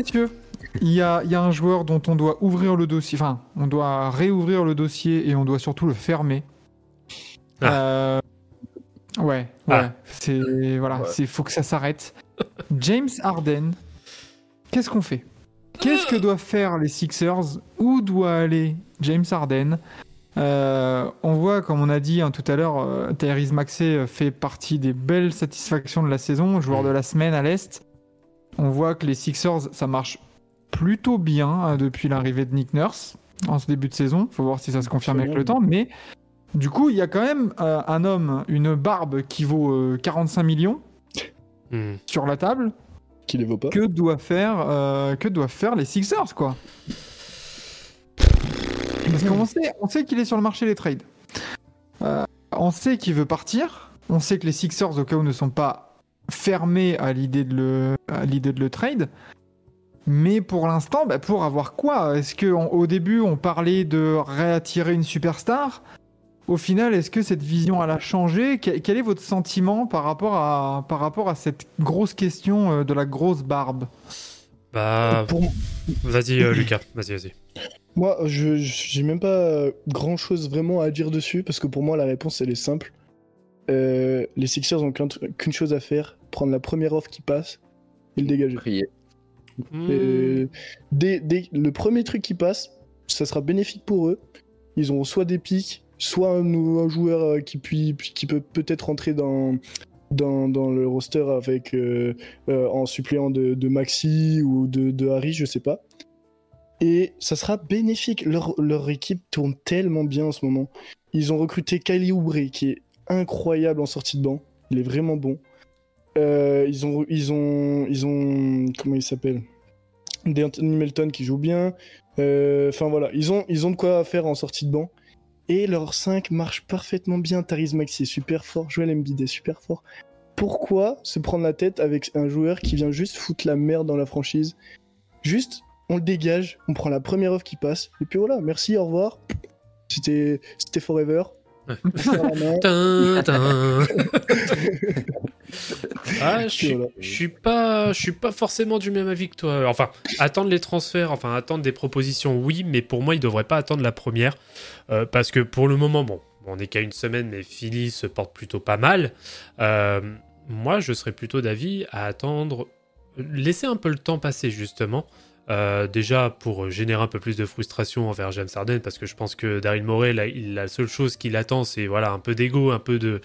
Messieurs, il y a, il y a un joueur dont on doit ouvrir le dossier, enfin, on doit réouvrir le dossier et on doit surtout le fermer. Euh, ouais, ouais, Ah. c'est voilà, c'est faut que ça s'arrête. James Harden, qu'est-ce qu'on fait? Qu'est-ce que doivent faire les Sixers? Où doit aller James Harden? Euh, on voit, comme on a dit hein, tout à l'heure, euh, Tyrese Maxey fait partie des belles satisfactions de la saison, joueur de la semaine à l'Est. On voit que les Sixers, ça marche plutôt bien hein, depuis l'arrivée de Nick Nurse en ce début de saison. faut voir si ça se confirme avec le temps. Mais du coup, il y a quand même euh, un homme, une barbe qui vaut euh, 45 millions Hmm. sur la table. Qui les vaut pas. Que doivent faire, euh, que doivent faire les Sixers, quoi Parce qu'on sait, on sait qu'il est sur le marché des trades. Euh, on sait qu'il veut partir. On sait que les Sixers, au cas où, ne sont pas fermés à l'idée de le, à l'idée de le trade. Mais pour l'instant, bah, pour avoir quoi? Est-ce qu'au début, on parlait de réattirer une superstar? Au final, est-ce que cette vision elle a changé? Quel, quel est votre sentiment par rapport à, par rapport à cette grosse question euh, de la grosse barbe? Bah, Pour vas-y, euh, Lucas, vas-y, vas-y. moi, je j'ai même pas grand chose vraiment à dire dessus parce que pour moi, la réponse elle est simple. Euh, les Sixers ont qu'une chose à faire prendre la première offre qui passe et le dégager. Prier. Et dès, dès le premier truc qui passe, ça sera bénéfique pour eux. Ils ont soit des pics, soit un, nouveau joueur euh, qui, puis, qui peut peut-être rentrer dans, dans, dans le roster avec, euh, euh, en suppléant de, de Maxi ou de, de Harry, je sais pas. Et ça sera bénéfique. Leur, leur équipe tourne tellement bien en ce moment. Ils ont recruté Kylie Oubre, qui est incroyable en sortie de banc. Il est vraiment bon. Euh, ils ont, ils ont, ils ont, comment il s'appelle? D'Anthony Melton qui joue bien. Euh, Enfin voilà, ils ont, ils ont de quoi faire en sortie de banc. Et leur 5 marche parfaitement bien. Tariz Maxi est super fort. Joel Embiid est super fort. Pourquoi se prendre la tête avec un joueur qui vient juste foutre la merde dans la franchise? Juste, on le dégage, on prend la première offre qui passe. Et puis voilà, merci, au revoir. C'était c'était forever. Serre ah, je suis, Voilà. je suis pas, je suis pas forcément du même avis que toi. Enfin, attendre les transferts, enfin attendre des propositions, oui, mais pour moi, il devrait pas attendre la première, Euh, parce que pour le moment, bon, on est qu'à une semaine, mais Philly se porte plutôt pas mal. Euh, moi, je serais plutôt d'avis à attendre, laisser un peu le temps passer justement. Euh, déjà pour générer un peu plus de frustration envers James Harden parce que je pense que Daryl Morey la seule chose qu'il attend c'est voilà un peu d'ego un peu de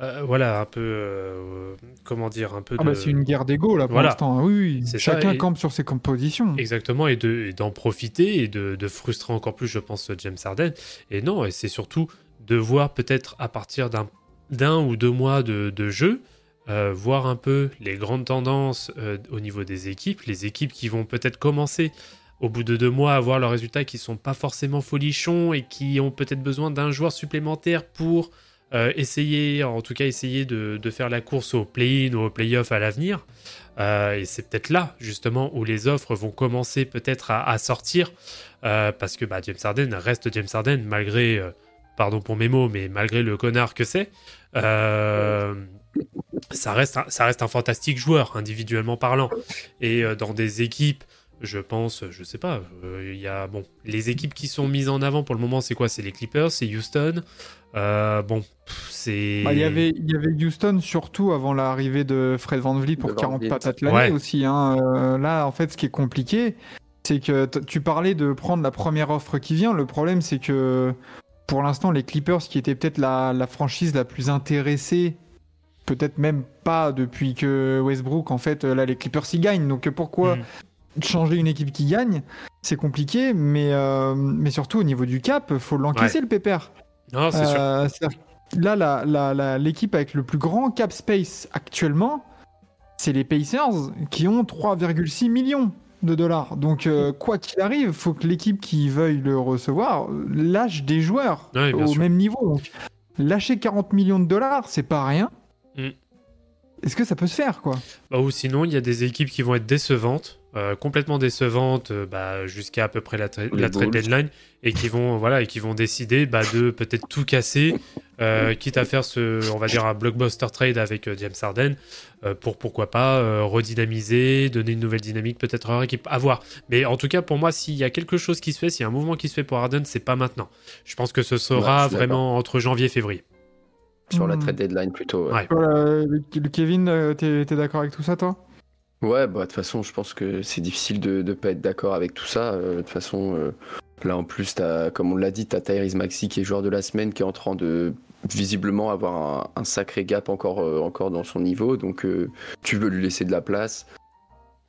euh, voilà un peu euh, comment dire un peu Ah de bah c'est une guerre d'ego là pour Voilà. l'instant. Oui, oui. Ça, Chacun et- campe sur ses compositions. Exactement, et de- et d'en profiter et de, de frustrer encore plus, je pense, James Harden. Et non, et c'est surtout de voir peut-être à partir d'un ou deux mois de jeu, euh, voir un peu les grandes tendances euh, au niveau des équipes, les équipes qui vont peut-être commencer au bout de deux mois à voir leurs résultats qui sont pas forcément folichons et qui ont peut-être besoin d'un joueur supplémentaire pour euh, essayer, en tout cas essayer de, faire la course au play-in ou au play-off à l'avenir. Et c'est peut-être là, justement, où les offres vont commencer peut-être à, sortir. parce que bah, James Harden reste James Harden, malgré, pardon pour mes mots, mais malgré le connard que c'est. Ça, reste un, ça reste un fantastique joueur, individuellement parlant. Et euh, dans des équipes, je pense, je sais pas, euh, il y a, bon, les équipes qui sont mises en avant pour le moment, c'est quoi? C'est les Clippers, c'est Houston. Euh, bon, c'est. Bah, Il y avait, il y avait Houston surtout avant l'arrivée de Fred Van Vliet pour De Van 40 Vliet. patates l'année Ouais. aussi. hein. Euh, là, en fait, ce qui est compliqué, c'est que tu parlais de prendre la première offre qui vient. Le problème, c'est que pour l'instant, les Clippers, qui étaient peut-être la, la franchise la plus intéressée, peut-être même pas depuis que Westbrook, en fait, là, les Clippers y gagnent. Donc pourquoi Mm. changer une équipe qui gagne? C'est compliqué, mais, euh, mais surtout au niveau du cap, faut l'encaisser le pépère. Non, c'est sûr. Euh, Là, la- la- la- l'équipe avec le plus grand cap space actuellement, c'est les Pacers qui ont 3,6 millions de dollars. Donc, euh, quoi qu'il arrive, faut que l'équipe qui veuille le recevoir lâche des joueurs Ouais, au sûr. même niveau. Donc, lâcher 40 millions de dollars, c'est pas rien. Est-ce que ça peut se faire, quoi? Bah, ou sinon, il y a des équipes qui vont être décevantes, euh, complètement décevantes, euh, bah, jusqu'à à peu près la, tra- Les la trade deadline, et qui vont, voilà, et qui vont décider bah, de peut-être tout casser, euh, quitte à faire ce, on va dire, un blockbuster trade avec euh, James Harden, euh, pour pourquoi pas euh, redynamiser, donner une nouvelle dynamique peut-être à leur équipe, à voir. Mais en tout cas, pour moi, s'il y a quelque chose qui se fait, s'il y a un mouvement qui se fait pour Harden, c'est pas maintenant. Je pense que ce sera Ouais, vraiment entre janvier et février. Sur la Hmm. trade deadline plutôt. ouais. Voilà, le Kevin, euh, t'es t'es d'accord avec tout ça, toi? Ouais, bah de toute façon, je pense que c'est difficile de ne pas être d'accord avec tout ça. Euh, De toute façon, euh, là en plus, as, comme on l'a dit, t'as Tyrese Maxi qui est joueur de la semaine, qui est en train de visiblement avoir un, un sacré gap encore, euh, encore dans son niveau. Donc euh, tu veux lui laisser de la place.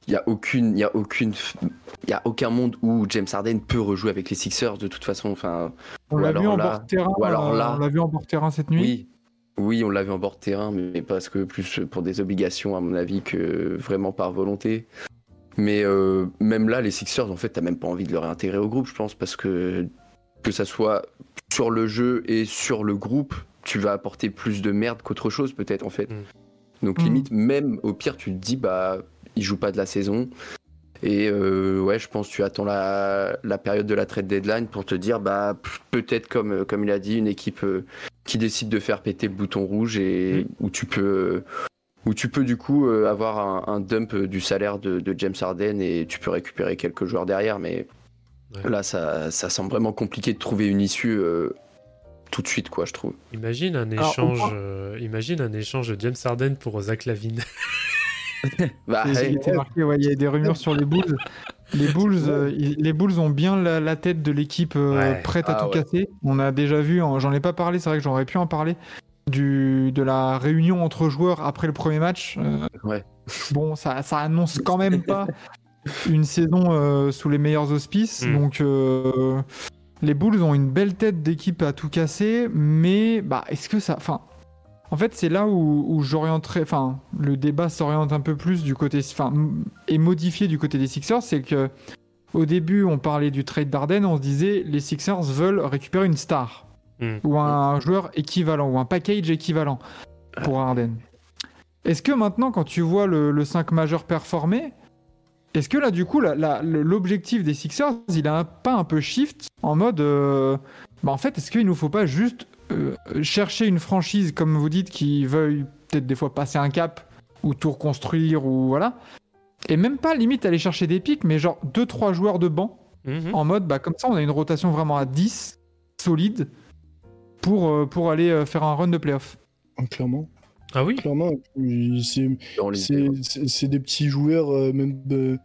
Il y a aucune, il y a aucune, il y a aucun monde où James Harden peut rejouer avec les Sixers de toute façon. Enfin, On l'a vu en là- bord de terrain. ou alors euh, là- on l'a vu en bord terrain cette nuit. oui, oui, on l'avait en bord de terrain, mais parce que plus pour des obligations, à mon avis, que vraiment par volonté. Mais euh, même là, les Sixers, en fait, t'as même pas envie de le réintégrer au groupe, je pense, parce que que ça soit sur le jeu et sur le groupe, tu vas apporter plus de merde qu'autre chose, peut-être, en fait. Mm. Donc, Mm. limite, même au pire, tu te dis, bah, il joue pas de la saison. Et euh, ouais, je pense que tu attends la, la période de la trade deadline pour te dire, bah, peut-être, comme, comme il a dit, une équipe euh, qui décide de faire péter le bouton rouge et où tu peux. Où tu peux du coup euh, avoir un, un dump du salaire de, de James Harden et tu peux récupérer quelques joueurs derrière, mais Ouais. là ça, ça semble vraiment compliqué de trouver une issue euh, tout de suite, quoi, je trouve. Imagine un échange, euh, imagine un échange de James Harden pour Zach Lavine. Bah, Il était marqué, ouais, il y a des rumeurs sur les Bulls. Les Bulls, euh, les Bulls ont bien la, la tête de l'équipe euh, Ouais. prête à Ah tout ouais. casser. On a déjà vu, en- j'en ai pas parlé, c'est vrai que j'aurais pu en parler, du, de la réunion entre joueurs après le premier match. Euh, Ouais. Bon, ça, ça annonce quand même pas une saison euh, sous les meilleurs auspices. Mm. Donc, euh, les Bulls ont une belle tête d'équipe à tout casser, mais bah, est-ce que ça. Enfin, en fait, c'est là où, où j'orienterais. Enfin, le débat s'oriente un peu plus du côté. Enfin, est modifié du côté des Sixers. C'est que au début, on parlait du trade d'Arden, on se disait les Sixers veulent récupérer une star Mm. ou un joueur équivalent ou un package équivalent pour Arden. Est-ce que maintenant, quand tu vois le, le 5 majeur performer, est-ce que là, du coup, l'objectif des Sixers, il a un- pas un peu shift en mode. euh, bah, en fait, est-ce qu'il nous faut pas juste chercher une franchise, comme vous dites, qui veuille peut-être des fois passer un cap ou tout reconstruire ou voilà et même pas limite aller chercher des pics, mais genre 2-3 joueurs de banc Mhm. en mode bah, comme ça on a une rotation vraiment à 10 solide pour, euh, pour aller euh, faire un run de playoff. Clairement. Ah oui? Clairement. Il- C'est des petits joueurs euh, même euh,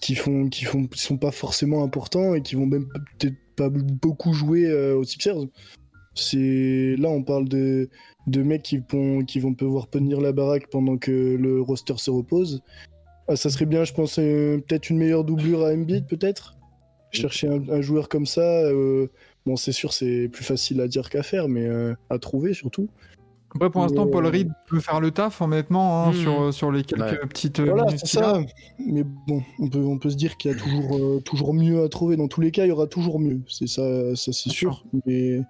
qui font qui font qui sont pas forcément importants et qui vont même peut-être pas beaucoup jouer euh, aux Sixers. C'est là on parle de de mecs qui vont qui vont pouvoir tenir la baraque pendant que le roster se repose. Ah, ça serait bien, je pense, euh, peut-être une meilleure doublure à Embiid, peut-être? Chercher un, un joueur comme ça. euh, bon, c'est sûr, c'est plus facile à dire qu'à faire, mais euh, à trouver surtout. Après pour l'instant Paul Reed peut faire le taf honnêtement hein, Mhm. sur, sur les quelques Ouais. petites Voilà, c'est ça. Mais bon, on peut, on peut se dire qu'il y a toujours, euh, toujours mieux à trouver. Dans tous les cas, il y aura toujours mieux. C'est ça, ça c'est Bien sûr. Mais,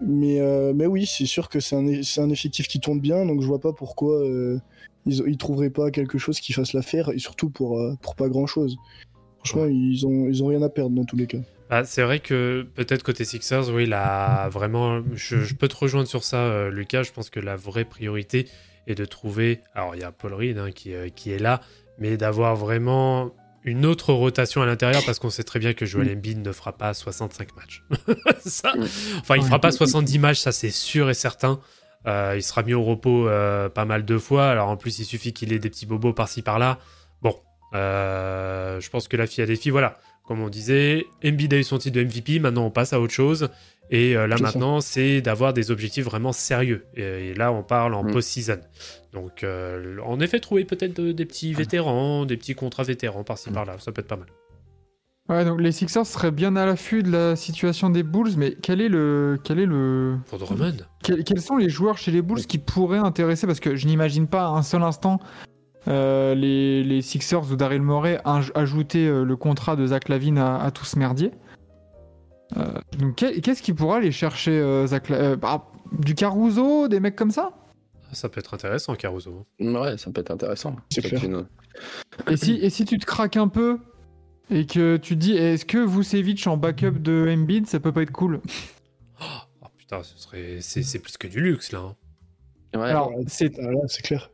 mais, euh, mais oui, c'est sûr que c'est un, effectif qui tourne bien. Donc je vois pas pourquoi euh, ils, ils trouveraient pas quelque chose qui fasse l'affaire. Et surtout pour, euh, pour pas grand chose. Franchement, ils, ont, ils ont rien à perdre dans tous les cas. Bah, c'est vrai que peut-être côté Sixers, oui, là, vraiment, je, je peux te rejoindre sur ça, Lucas. Je pense que la vraie priorité est de trouver. Alors, il y a Paul Reed hein, qui, qui est là, mais d'avoir vraiment une autre rotation à l'intérieur parce qu'on sait très bien que Joel Embiid ne fera pas 65 matchs. ça, enfin, il Ouais. fera pas 70 matchs, ça c'est sûr et certain. Euh, il sera mis au repos euh, pas mal de fois. Alors en plus, il suffit qu'il ait des petits bobos par-ci par-là. Bon, euh, je pense que la fille a des filles. Voilà, comme on disait, Embiid a eu son titre de MVP. Maintenant, on passe à autre chose. Et euh, là, maintenant, c'est d'avoir des objectifs vraiment sérieux. Et, et là, on parle en Mm. post-season. Donc, euh, en effet, trouver peut-être de- des petits vétérans, des petits contrats vétérans par-ci par-là, ça peut être pas mal. Ouais, donc les Sixers seraient bien à l'affût de la situation des Bulls, mais quel est le, quel est le, Pour Drummond. quel- quels sont les joueurs chez les Bulls qui pourraient intéresser? Parce que je n'imagine pas un seul instant euh, les, les Sixers ou Daryl Morey aj- ajoutaient euh, le contrat de Zach Lavine à, à tout ce merdier. Euh, donc qu'est- qu'est-ce qui pourra aller chercher euh, Zach La- euh, bah, Du Caruso, des mecs comme ça? Ça peut être intéressant, Caruso. Ouais, ça peut être intéressant. Clair. une- et si, et si tu te craques un peu et que tu te dis est-ce que Vucevic en backup de Embiid ça peut pas être cool? Oh putain, ce serait... c'est c'est plus que du luxe, là. hein. Ouais, Alors c'est Ah, c'est clair.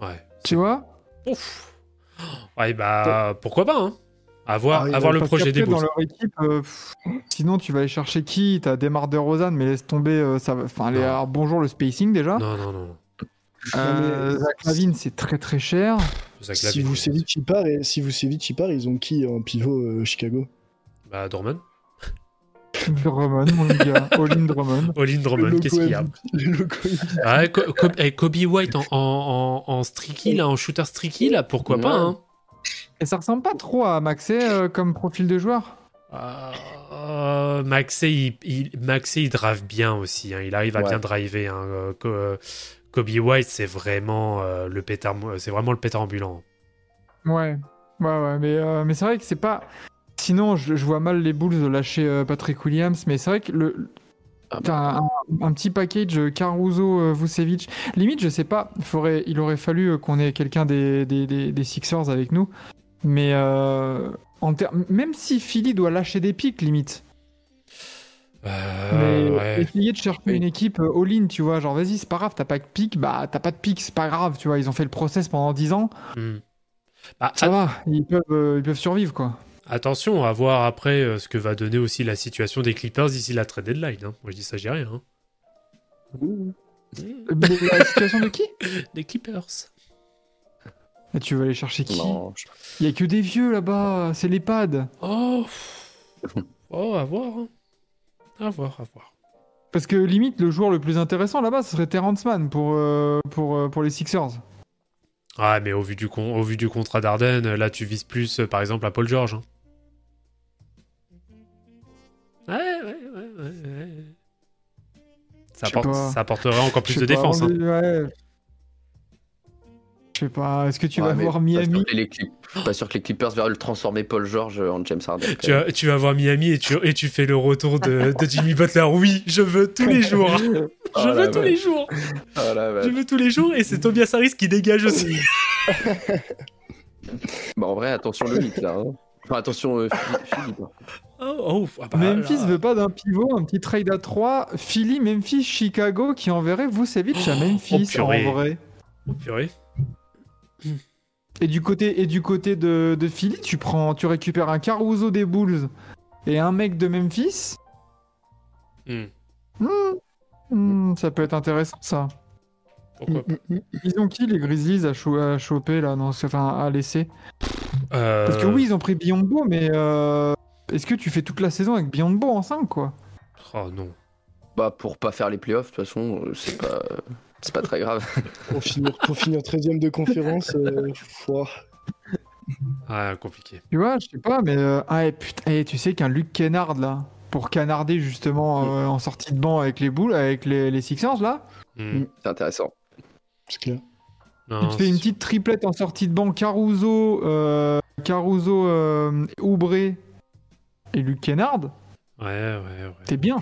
Ouais. Tu vois Ouf. Ouais, bah, pourquoi pas, hein À voir, Ah, à voir le projet des dans Bulls. leur équipe, euh, pff, sinon tu vas aller chercher qui? T'as Demar de Rosanne, mais laisse tomber. euh, ça va. Enfin, les- Non. alors, bonjour le spacing déjà. Non, non, non. Euh, Zach Lavine, c'est très très cher. Zach Si Lavine, Vucevic il part, et si Vucevic il part, ils ont qui en pivot euh, Chicago? Bah, Dorman. Drummond, mon gars. Olin Drummond. Olin Drummond, qu'est-ce qu'il y a. Ah, Co- Co- eh, Kobe White en, en, en, en streaky, là, en shooter streaky, là, pourquoi pas, Ouais. hein Et ça ressemble pas trop à Maxey euh, comme profil de joueur. Euh, Maxey, il, il- Maxey, il drive bien aussi. hein. Il arrive à Ouais. bien driver. hein. Euh, euh, Kobe White, c'est vraiment euh, le pétard, c'est vraiment le pétard ambulant. Ouais, ouais, ouais. Mais, euh, mais c'est vrai que c'est pas. Sinon, je, je vois mal les Bulls lâcher euh, Patrick Williams. Mais c'est vrai que le. Ah bah. T'as un, un petit package euh, Caruso, euh, Vucevic. Limite, je sais pas, faudrait, il aurait fallu qu'on ait quelqu'un des, des, des, des Sixers avec nous. Mais euh, en même si Philly doit lâcher des pics, limite. Euh, mais ouais. essayer de chercher Oui. une équipe all-in, tu vois. Genre, vas-y, c'est pas grave, t'as pas de pic, bah t'as pas de pic, c'est pas grave, tu vois. Ils ont fait le process pendant 10 ans. Hmm. Bah, Ça at- va, ils peuvent, ils peuvent survivre, quoi. Attention à voir après euh, ce que va donner aussi la situation des Clippers d'ici la trade deadline. hein. Moi, je dis ça, j'ai rien. hein. Mais la situation de qui Des Clippers. Et Tu veux aller chercher qui je- Il y a que des vieux là-bas, c'est l'EHPAD. Oh, oh, à voir. hein. À voir, à voir. Parce que limite, le joueur le plus intéressant là-bas, ce serait Terrence Mann pour, euh, pour, euh, pour les Sixers. Ah, mais au vu du, con- au vu du contrat d'Arden, là, tu vises plus, par exemple, à Paul George. hein. Ouais, ouais, ouais, ouais. ouais. Ça, Je apporte- ça apporterait encore plus Je de pas, défense. hein. ouais. Je sais pas, est-ce que tu Ouais, vas voir Pas Miami sûr, que les Clip- pas sûr que les Clippers verraient le transformer Paul George en James Harden. Tu vas, tu vas voir Miami et tu, et tu fais le retour de, de Jimmy Butler. Oui, je veux tous les jours. Je Oh veux la tous les jours. Oh. Je veux tous les jours. Et c'est Tobias Harris qui dégage aussi. Bah, en vrai, attention le hit là. hein. Enfin, attention euh, Philippe. Philippe. Oh, oh, ah bah Memphis là. veut pas d'un pivot, un petit trade à 3. Philly, Memphis, Chicago qui enverrait Vucevic à Memphis oh, en vrai. Oh, purée. Et du côté, et du côté de, de Philly, tu prends, tu récupères un Caruso des Bulls et un mec de Memphis. Hmm, Hmm, hmm, ça peut être intéressant ça. pourquoi. Ils ont qui les Grizzlies à, cho- à choper là, non, c'est- enfin à laisser? Euh, Parce que oui, ils ont pris Biombo, mais euh, est-ce que tu fais toute la saison avec Biombo en 5 quoi? Oh non. Bah, pour pas faire les playoffs, de toute façon, euh, c'est pas. C'est pas très grave. Pour finir, pour finir 13ème de conférence, euh, ouah. Ah, compliqué. Tu vois, je sais pas, mais euh, ah, et putain, et tu sais qu'un Luc Kennard là, pour canarder justement euh, en sortie de banc avec les boules, avec les, les Sixers là, Hmm. C'est intéressant. c'est clair. Non, il te fait une petite triplette en sortie de banc, Caruso, euh, Caruso, euh, Oubré et Luc Kennard, Ouais, ouais, ouais. t'es bien.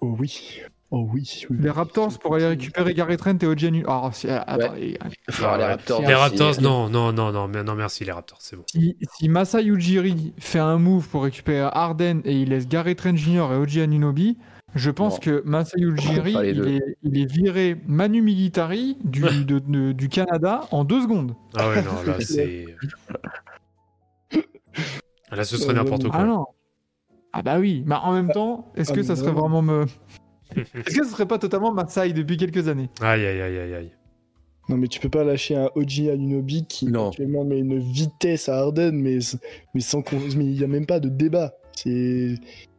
Oh oui. Oh oui. oui. Les Raptors pour aller récupérer Gary Trent et OG Anu- Ah, si, attends, les gars. Enfin, Ouais, les. Raptors. Les Raptors, euh, non, non, non, non, mais non, merci, les Raptors, c'est bon. Si, si Masai Ujiri fait un move pour récupérer Arden et il laisse Gary Trent Jr. et OG Anunobi, je pense que Masai Ujiri, deux. il est, il est viré Manu Militari du, de- de- du Canada en deux secondes. Ah ouais, non, là, c'est. Là, ce serait Euh, n'importe Ah quoi. non Ah bah oui, mais en même temps, est-ce ah, que ça serait vraiment. vraiment me... Est-ce que ce serait pas totalement Masai depuis quelques années? Aïe, aïe, aïe, aïe, aïe. Non, mais tu peux pas lâcher un OG Anunobi qui Non. actuellement met une vitesse à Harden, mais, mais sans mais il y a même pas de débat.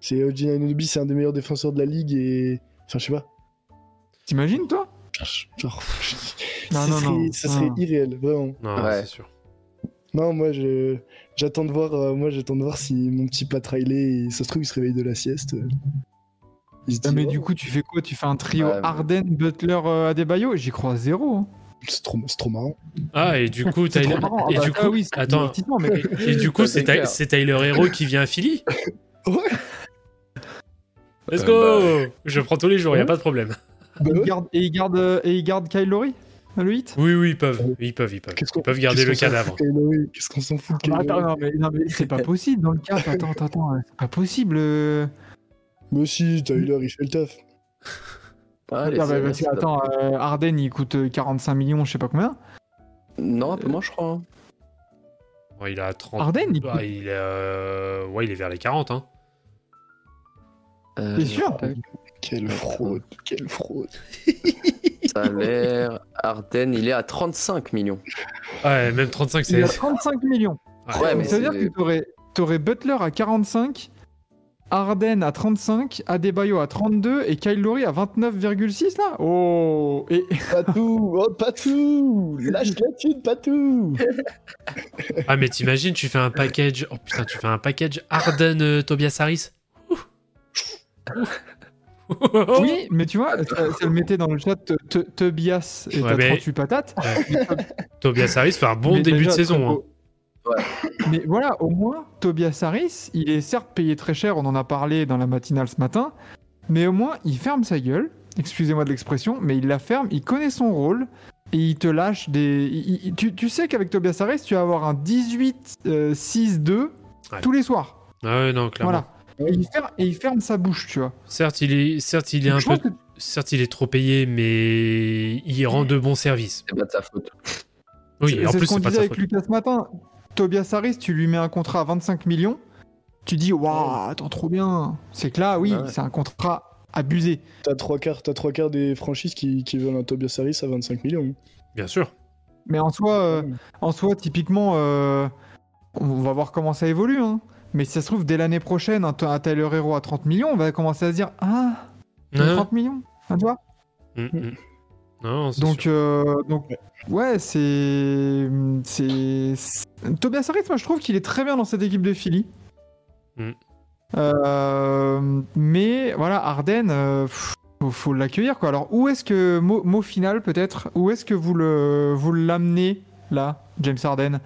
C'est Anunobi, c'est un des meilleurs défenseurs de la ligue et enfin je sais pas. T'imagines toi? Genre, Non, ça non, serait, non. ça serait Non. irréel, vraiment. Non, Ouais. c'est sûr. Non, moi je j'attends de voir, euh, moi j'attends de voir si mon petit Pat Riley, ça se trouve il se réveille de la sieste. euh. Il se Ah, dit, mais oh, du coup, tu fais quoi? Tu fais un trio Ouais, mais- Arden, Butler, euh, Adebayo? J'y crois zéro. hein. C'est trop, c'est trop marrant. Ah, et du coup, C'est Tyler. trop marrant. Et Ah du bah, coup, oui, c'est attends. divertissement, mais Et du coup, c'est Tyler Hero qui vient à Philly Ouais. Let's Euh, go Je prends tous les jours, y a pas de problème. Bah il ouais. garde, et il garde, euh, et il garde Kyle Lowry le 8 Oui, oui, ils peuvent. Ils peuvent, ils peuvent. Ils peuvent garder le cadavre. Qu'est-ce qu'on s'en fout de Ah, Attends, non, mais, non, mais c'est pas possible dans le cap. Attends, attends, attends, c'est pas possible. euh. Mais si, Tyler, il fait le taf. Ah, Ah, bah, parce attends, euh, Arden il coûte euh, 45 millions, je sais pas combien. Non, un peu moins, je crois. hein. Ouais, il a 30. Arden, il Ah, il est, euh, Ouais, il est vers les 40. Hein. Euh, T'es sûr Quelle fraude, quelle fraude. Salaire, Arden, il est à 35 millions. Ouais, même 35, Il c'est. a 35 millions. Ouais. Ouais, mais ça veut dire que t'aurais, t'aurais Butler à 45, Arden à 35, Adebayo à 32 et Kyle Lowry à 29,6 là Oh Et Pas tout, oh, pas tout Lâche la thune, pas tout Ah, mais t'imagines, tu fais un package. Oh putain, tu fais un package Arden euh, Tobias Harris? Oui, mais tu vois, ça, ça le mettait dans le chat Tobias et Ouais, t'as mais- 38 patates. Tobias Harris fait un bon Mais début déjà, de saison. hein. Mais voilà, au moins, Tobias Harris, il est certes payé très cher, on en a parlé dans la matinale ce matin, mais au moins, il ferme sa gueule, excusez-moi de l'expression, mais il la ferme, il connaît son rôle, et il te lâche des... il- il- tu, tu sais qu'avec Tobias Harris, tu vas avoir un 18-6-2 Ouais. tous les soirs. Ah ouais, non, clairement. Voilà. Et il, ferme, et il ferme sa bouche, tu vois. Certes, il est, certes, il est un peu, que- certes, il est trop payé, mais il rend de bons services. C'est pas de sa faute. Oui, et en c'est plus, ce qu'on c'est pas de disait sa avec faute. Lucas ce matin. Tobias Harris, tu lui mets un contrat à 25 millions, tu dis, waouh, attends, trop bien. C'est que là, oui, Ouais. c'est un contrat abusé. T'as trois quarts, t'as trois quarts des franchises qui, qui veulent un Tobias Harris à 25 millions. Bien sûr. Mais en soi, euh, en soi typiquement, euh, on va voir comment ça évolue. hein. Mais si ça se trouve, dès l'année prochaine, un, un Tyler Hero à 30 millions, on va commencer à se dire Ah, il y a Hein 30 millions hein, tu vois Mm, mm. Non, donc, euh, donc, ouais, c'est. c'est Tobias Harris, moi, je trouve qu'il est très bien dans cette équipe de Philly. Mm. Euh, mais voilà, Arden, euh, faut, faut l'accueillir quoi. Alors, où est-ce que, mot, mot final peut-être, où est-ce que vous le vous l'amenez là, James Arden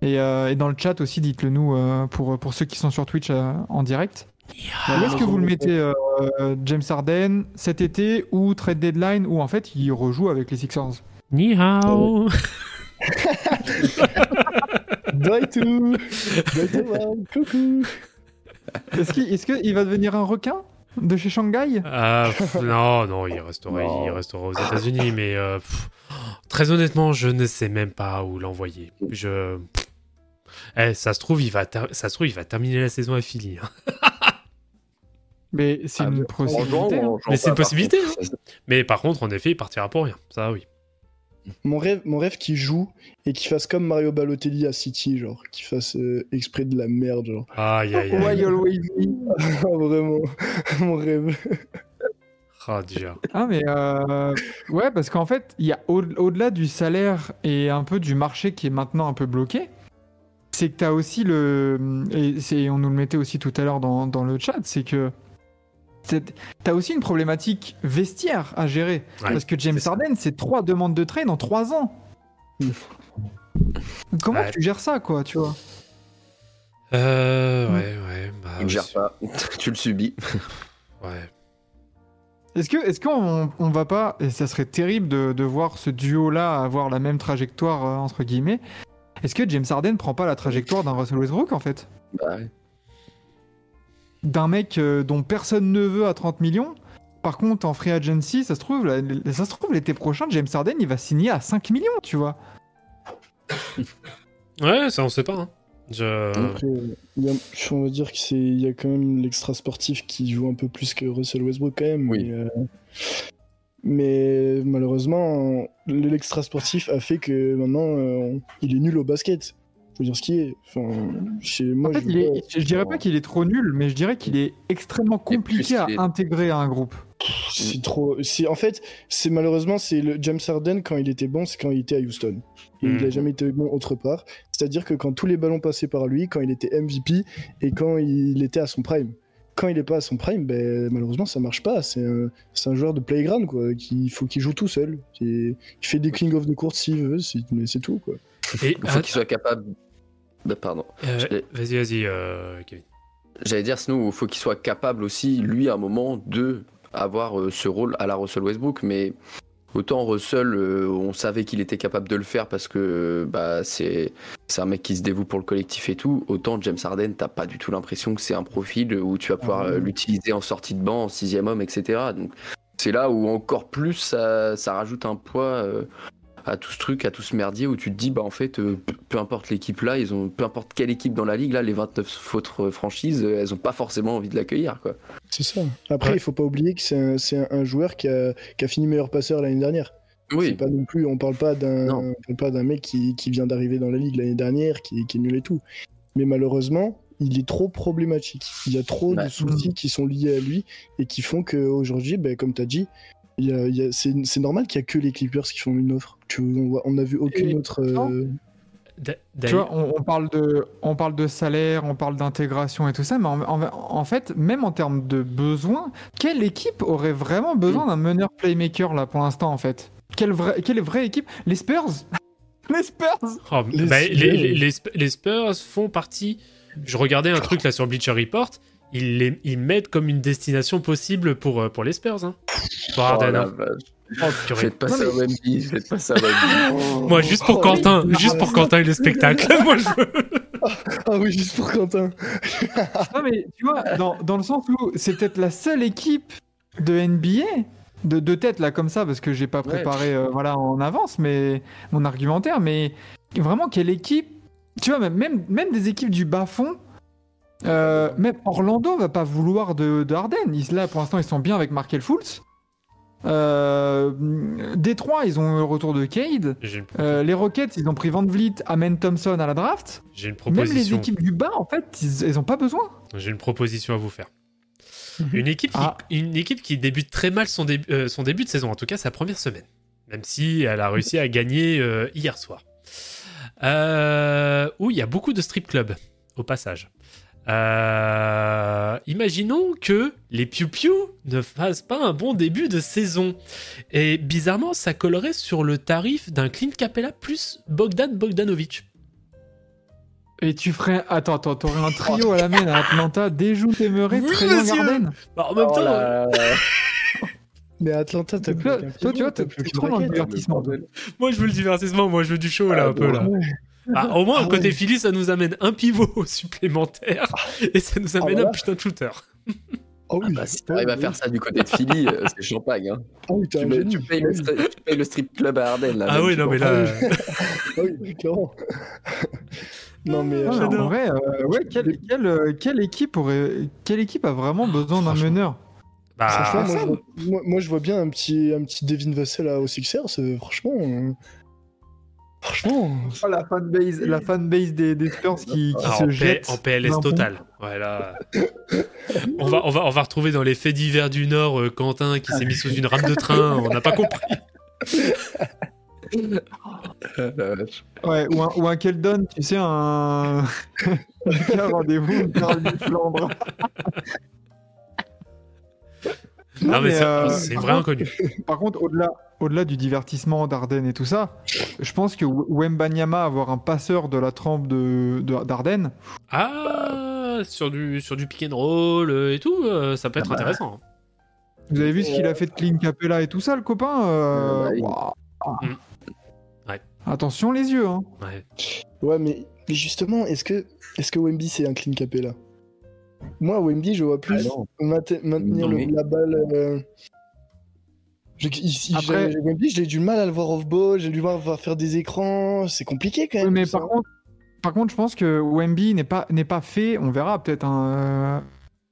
et, euh, et dans le chat aussi, dites-le nous pour, pour ceux qui sont sur Twitch en direct. Où est-ce que vous le mettez, euh, euh, James Harden, cet été ou trade deadline ou en fait il rejoue avec les Sixers? Ni hao. Daitu, wow, coucou Est-ce qu'il est-ce qu'il va devenir un requin de chez Shanghai? Ah, pff, non, non, il restera, Non. il restera aux États-Unis, mais euh, pff, très honnêtement, je ne sais même pas où l'envoyer. Je, eh, ça se trouve, il va, ter- ça se trouve, il va terminer la saison à Philly. hein. Mais c'est Ah, une possibilité. hein. Mais c'est une possibilité, par contre. Mais par contre, en effet, il partira pour rien. Ça, oui. Mon rêve, mon rêve qu'il joue et qu'il fasse comme Mario Balotelli à City, genre, qu'il fasse euh, exprès de la merde, genre. Aïe, aïe, aïe. Vraiment, mon rêve. Ah, déjà. Ah mais euh, ouais parce qu'en fait il y a au- au-delà du salaire et un peu du marché qui est maintenant un peu bloqué, c'est que tu as aussi le et on nous le mettait aussi tout à l'heure dans, dans le chat, c'est que tu as aussi une problématique vestiaire à gérer Ouais, parce que James. Harden c'est trois demandes de trade en trois ans. Comment Ouais. tu gères ça quoi tu vois? Euh, Mm. ouais, ouais. Bah, Tu ne gères pas, tu le subis. Ouais. Est-ce que est-ce qu'on on va pas et ça serait terrible de, de voir ce duo là avoir la même trajectoire euh, entre guillemets. Est-ce que James Harden prend pas la trajectoire d'un Russell Westbrook en fait? Bah ouais. D'un mec euh, dont personne ne veut à 30 millions. Par contre, en free agency, ça se trouve, ça se trouve l'été prochain, James Harden, il va signer à 5 millions, tu vois. Ouais, ça, on sait pas. hein. Je... Après, y a- on va dire que c'est, il y a quand même l'extra sportif qui joue un peu plus que Russell Westbrook quand même. Oui. Mais, euh, mais malheureusement, l'extra sportif a fait que maintenant, euh, on- il est nul au basket. Faut dire ce qui est. Enfin, chez moi, En fait, je, est- vois- je dirais pas qu'il est trop nul, mais je dirais qu'il est extrêmement compliqué à intégrer à un groupe. c'est trop. C'est en fait, c'est malheureusement, c'est le James Harden quand il était bon, c'est quand il était à Houston. Et il Mhm. a jamais été bon autre part. C'est-à-dire que quand tous les ballons passaient par lui, quand il était MVP et quand il était à son prime. quand il est pas à son prime, ben, malheureusement, ça marche pas. C'est un, joueur de playground, quoi. Qui faut qu'il joue tout seul. Il fait des king of the court s'il veut, mais c'est tout, quoi. Et, Il faut qu'il soit capable. Bah, pardon. euh, vas-y, vas-y, euh, Kevin. J'allais dire, sinon, il faut qu'il soit capable aussi, lui, à un moment, de avoir euh, ce rôle à la Russell Westbrook. Mais autant Russell, euh, on savait qu'il était capable de le faire parce que euh, bah, c'est un mec qui se dévoue pour le collectif et tout. Autant James Harden, t'as pas du tout l'impression que c'est un profil où tu vas pouvoir Ah, l'utiliser en sortie de banc, en sixième homme, etc. Donc c'est là où encore plus ça, ça rajoute un poids. À tout ce truc, à tout ce merdier où tu te dis, bah en fait, euh, peu- importe l'équipe là, ils ont peu importe quelle équipe dans la ligue là, les 29 autres franchises, euh, elles ont pas forcément envie de l'accueillir quoi. C'est ça. Après, Ouais. il faut pas oublier que c'est un, joueur qui a, qui a fini meilleur passeur l'année dernière. Oui, pas non plus, on parle pas d'un, pas d'un mec qui, qui vient d'arriver dans la ligue l'année dernière, qui, qui est nul et tout. Mais malheureusement, il est trop problématique. Il y a trop de soucis qui sont liés à lui et qui font qu'aujourd'hui, ben, comme tu as dit, c'est, c'est normal qu'il y a que les Clippers qui font une offre. Tu, on, voit- on a vu aucune Et- autre. euh, Tu vois, on, on parle de, on parle de salaire, on parle d'intégration et tout ça, mais en, en- en fait, même en termes de besoins, quelle équipe aurait vraiment besoin d'un meneur playmaker là pour l'instant en fait? Quelle, vraie, quelle vraie équipe? Les Spurs Les Spurs Oh, Les bah, Spurs. les, les- les Sp- les Spurs font partie. Je regardais un truc là sur Bleacher Report. Ils, les, ils mettent comme une destination possible pour, euh, pour les Spurs. Hein. Pour. Oh la hein. Oh, purée. Faites pas Non, ça mais- au Wemby, faites pas ça au Wemby. Moi, juste pour Oh, Quentin, oui. juste pour Quentin et le spectacle. Moi, je veux- Ah oui, juste pour Quentin. Non mais tu vois, dans, dans le sens où c'est peut-être la seule équipe de NBA de, de tête là comme ça parce que j'ai pas Ouais. préparé euh, voilà en avance mais mon argumentaire mais vraiment quelle équipe tu vois même même, même des équipes du bas fond euh, même Orlando va pas vouloir de, de Harden ils, là pour l'instant ils sont bien avec Markel Fultz euh, Détroit ils ont le retour de Cade Euh, les Rockets ils ont pris Van Vliet Amen Thompson à la draft j'ai une même les proposition. équipes du bas en fait ils, ils ont pas besoin J'ai une proposition à vous faire. Mhm. Une équipe, qui, Ah. une équipe qui débute très mal son, début euh, son début de saison, en tout cas sa première semaine. Même si elle a réussi à gagner euh, hier soir. Où il y a beaucoup de strip clubs, au passage. Euh, imaginons que les Piu Piu ne fassent pas un bon début de saison. Et bizarrement, ça collerait sur le tarif d'un Clint Capella plus Bogdan Bogdanovic. Et tu ferais. Attends, attends, t'aurais un trio à la main à Atlanta, Déjout, Temeray, Oui, Trayon. Garden. Bah, en même Oh temps, là là. Mais Atlanta, t'as plus toi, tu vois, t'as plus trop dans le divertissement. moi je veux le divertissement, moi je veux du show là Ah, un peu là. Ah, au moins, Ah côté ouais. Philly, ça nous amène un pivot supplémentaire et ça nous amène Ah, voilà. un putain de shooter. Oh oui, Bah, si t'arrives à faire ça du côté de Philly, euh, c'est champagne. Hein. Ah Tu, payes le, stri- tu payes le strip club à Ardennes. Là, Ah oui, non, mais là. Ah euh, Ah oui, clairement. non, mais. Ah, euh, mais j'adore. en vrai, euh, ouais, quelle, quelle, euh, quelle équipe aurait, quelle équipe a vraiment besoin d'un franchement. meneur? Bah, Franchement, moi, je vois, moi, moi, je vois bien un petit, un petit Devin Vassell là, au Sixers. euh, franchement. Franchement. La fanbase, la fanbase des, des Spurs qui, qui ah, se en, P- jette. en PLS total. Ouais, là. on, va, on, va, on va retrouver dans les faits divers du Nord euh, Quentin qui s'est mis sous une rame de train, on n'a pas compris. Ouais, ou un, ou un Keldon, tu sais, un. un rendez-vous, Carl du Flandre. Non, mais, c'est euh, vrai inconnu. Par contre, au-delà, au-delà du divertissement d'Arden et tout ça, je pense que Wembanyama avoir un passeur de la trempe de, de- d'Arden, Ah, sur du, sur du pick and roll euh, et tout, euh, ça peut être Ah bah. intéressant. vous avez vu ce qu'il a fait de Clint Capella et tout ça, le copain euh, bah. Mm. Ouais. Attention les yeux, hein. Ouais. Ouais, mais, mais justement, est-ce que, est-ce que Wemby c'est un clean capella? Moi, Wemby, je vois plus Ah maintenir Non, le- mais- la balle. euh, je- ici, Après- j'ai- du mal à le voir off-ball, j'ai du mal à faire des écrans, c'est compliqué quand même. mais par contre, par contre, je pense que Wemby n'est pas, n'est pas fait, on verra peut-être un, euh,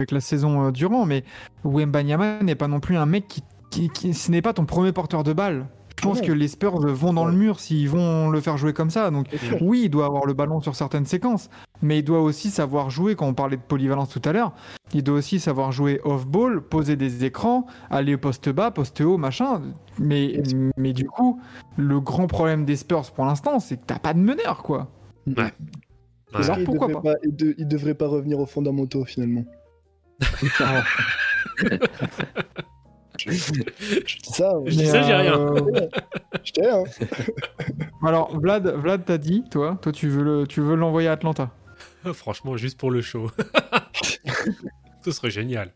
avec la saison euh, durant, mais Wembanyama n'est pas non plus un mec qui, qui, qui- ce n'est pas ton premier porteur de balle. Je pense Ouais. que les Spurs vont dans le mur s'ils vont le faire jouer comme ça. Donc oui, il doit avoir le ballon sur certaines séquences, mais il doit aussi savoir jouer. Quand on parlait de polyvalence tout à l'heure, il doit aussi savoir jouer off-ball, poser des écrans, aller au poste bas, poste haut, machin. Mais, mais du coup, le grand problème des Spurs pour l'instant, c'est que t'as pas de meneur, quoi. Ouais. Alors, pourquoi pas, il, de- il devrait pas revenir aux fondamentaux finalement Je dis ça. Je dis ça, j'ai rien. euh, Je t'ai hein. Alors, Vlad, Vlad t'as dit, toi, toi tu veux le, tu veux l'envoyer à Atlanta? Franchement, juste pour le show. ce serait génial.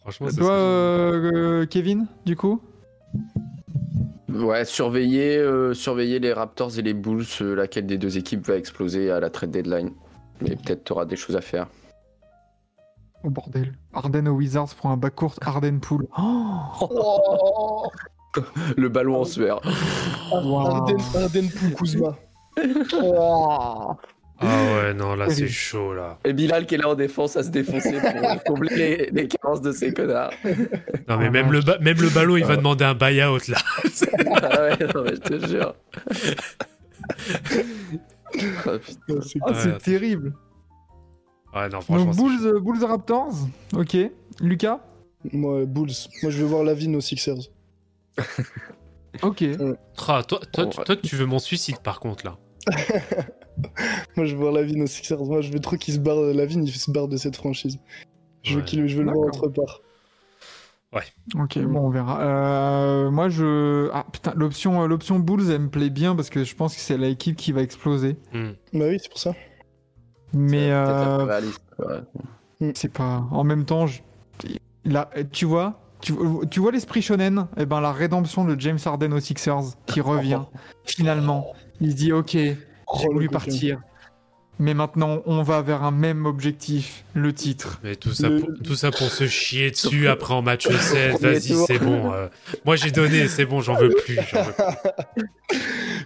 Franchement, ce Toi, serait- euh, euh, Kevin, du coup? Ouais, surveiller, euh, surveiller les Raptors et les Bulls, euh, laquelle des deux équipes va exploser à la trade deadline. Mais peut-être tu auras des choses à faire. Oh bordel. Arden aux Wizards pour un backcourt Arden Pool. Oh Oh, Le ballon en sueur. Wow. Arden, Arden Poul Kuzma. Oh. Ah ouais, non, là, c'est chaud, là. Et Bilal qui est là en défense à se défoncer pour combler les, les carences de ces connards. Non, mais Ah, même, le ba- même le ballon, il va demander un buy-out, là. ah ouais, non, mais je te jure. Ah, putain. C'est Ah, Ouais, c'est terrible. Ouais, non, franchement. Donc Bulls, euh, Bulls Raptors, ok. Lucas Moi, Bulls. Moi, je vais voir Lavine aux Sixers. Ok. chaud. Ah, toi, toi, tu veux mon suicide, par contre, là. Moi, je veux voir Lavine aux Sixers. Moi, je veux trop qu'il se barre. Lavine, il se barre de cette franchise. Je veux, Ouais. qu'il- je veux le voir autre part. Ok, bon, on verra. Euh, moi, je. Ah putain, l'option, euh, l'option Bulls, elle me plaît bien parce que je pense que c'est l'équipe qui va exploser. Hmm. Bah oui, c'est pour ça. Mais C'est euh, réaliste, ouais. c'est pas. En même temps, je- là, tu vois, tu, tu vois l'esprit shonen? Eh ben, la rédemption de James Harden aux Sixers qui revient. Finalement, il se dit, ok, j'ai voulu partir, mais maintenant, on va vers un même objectif, le titre. Mais tout ça, Le- pour, tout ça pour se chier dessus après en match 7. Premier Vas-y, tour. c'est bon. euh, moi, j'ai donné, c'est bon, j'en veux plus. plus.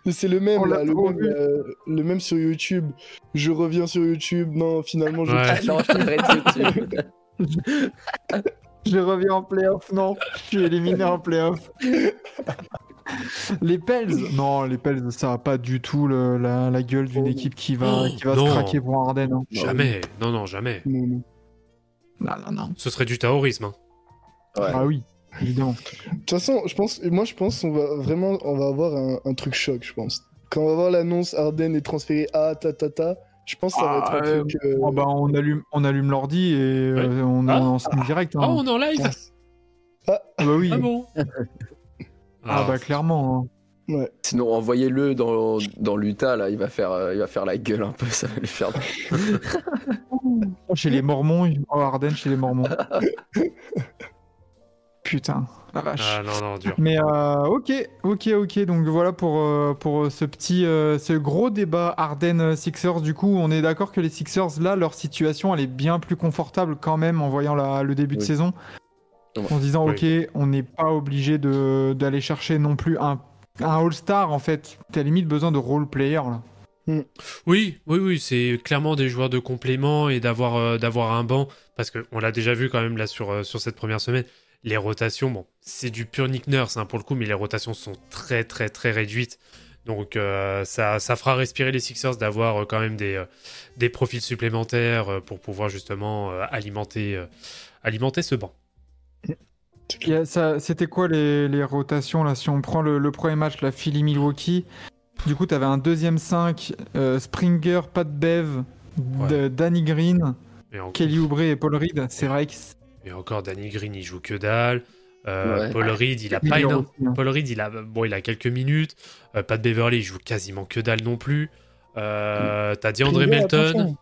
Mais c'est le même, là, le, euh, le même sur YouTube. Je reviens sur YouTube. Non, finalement, je. Ouais. Ah. Je reviens en playoff, non, je suis éliminé en playoff. les Pels, non, les Pels, ça a pas du tout le- la, la gueule d'une Oh. équipe qui va, Oh, qui va non. se craquer pour Harden. hein. Jamais. Non, non, jamais. Non, non. Non, non, non. Ce serait du terrorisme. hein. Ouais. Ah oui, évidemment. De toute façon, je pense, moi je pense qu'on va vraiment, on va avoir un, un truc choc, je pense. Quand on va voir l'annonce Arden est transféré à ta ta ta, je pense que ça va Ah, être un euh, truc. euh, Oh, bah, on allume, on allume l'ordi et euh, on Ah. on en stream direct. hein. Oh, on est en live Ah bah oui. Ah bon? Ah bah clairement. hein. Ouais. Sinon, envoyez-le dans, dans l'Utah, là, il va, faire, euh, il va faire la gueule un peu, ça va lui faire. Chez les Mormons, oh, Harden chez les Mormons. Putain, la vache. Ah non, non, dur. Mais euh, ok, ok, ok. Donc voilà pour, euh, pour ce petit, euh, ce gros débat Arden Sixers. Du coup, on est d'accord que les Sixers, là, leur situation, elle est bien plus confortable quand même en voyant la- le début de saison. Ouais. En se disant, Oui. ok, on n'est pas obligé de- d'aller chercher non plus un, un All-Star en fait. T'as limite besoin de role player là. Oui, oui, oui, c'est clairement des joueurs de complément et d'avoir euh, d'avoir un banc, parce qu'on l'a déjà vu quand même là sur, euh, sur cette première semaine, les rotations, bon, c'est du pur Nick Nurse hein, pour le coup, mais les rotations sont très très très réduites. Donc euh, ça, ça fera respirer les Sixers d'avoir euh, quand même des, euh, des profils supplémentaires euh, pour pouvoir justement euh, alimenter, euh, alimenter ce banc. C'était quoi les, les rotations là Si on prend le, le premier match, la Philly-Milwaukee, du coup, t'avais un deuxième 5, euh, Springer, Pat Bev, Danny Green, Et, en- Kelly Oubre et Paul Reed. C'est vrai que et encore, Danny Green, il joue que dalle. Euh, Ouais. Paul Reed, il a pas énorme. hein. Paul Reed, il a, bon, il a quelques minutes. Euh, Pat Beverly, il joue quasiment que dalle non plus. Euh, T'as DeAndre Springer, Melton.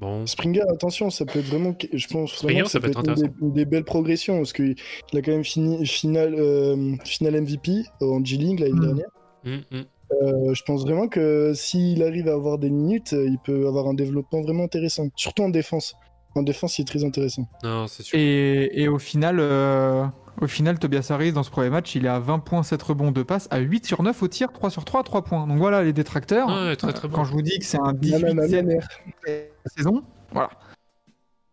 Bon, Springer, attention, ça peut être vraiment, je pense Springer, vraiment que ça peut être une des, une des belles progressions parce qu'il a quand même fini final, euh, final MVP en G League l'année Mm. dernière. hum, hum. Euh, je pense vraiment que s'il arrive à avoir des minutes, euh, il peut avoir un développement vraiment intéressant, surtout en défense. En défense, il est très intéressant. non, c'est sûr. Et, et au final, euh, au final, Tobias Harris, dans ce premier match, il est à 20 points, 7 rebonds, 2 passes, à 8 sur 9 au tir, 3 sur 3, 3 points. Donc voilà, les détracteurs. Ouais, très, très euh, bon. Quand je vous dis que c'est un Nanana, 18-7 nanana. saison, voilà.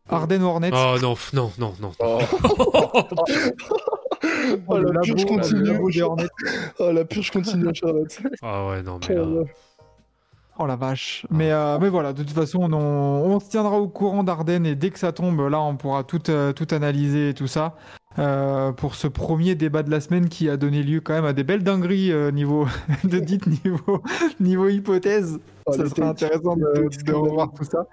Arden Hornets. Oh non, non, non, non. Oh, Oh, le la purge continue. Oh, la purge continue, Charlotte. Ah ouais, non, mais Oh là. Oh la vache. Mais, euh, mais voilà, de toute façon, on, on se tiendra au courant d'Arden et dès que ça tombe, là, on pourra tout, euh, tout analyser et tout ça. Euh, pour ce premier débat de la semaine qui a donné lieu quand même à des belles dingueries euh, niveau de dites niveau, niveau hypothèse. Oh, ça serait intéressant de, takes, de revoir tout ça.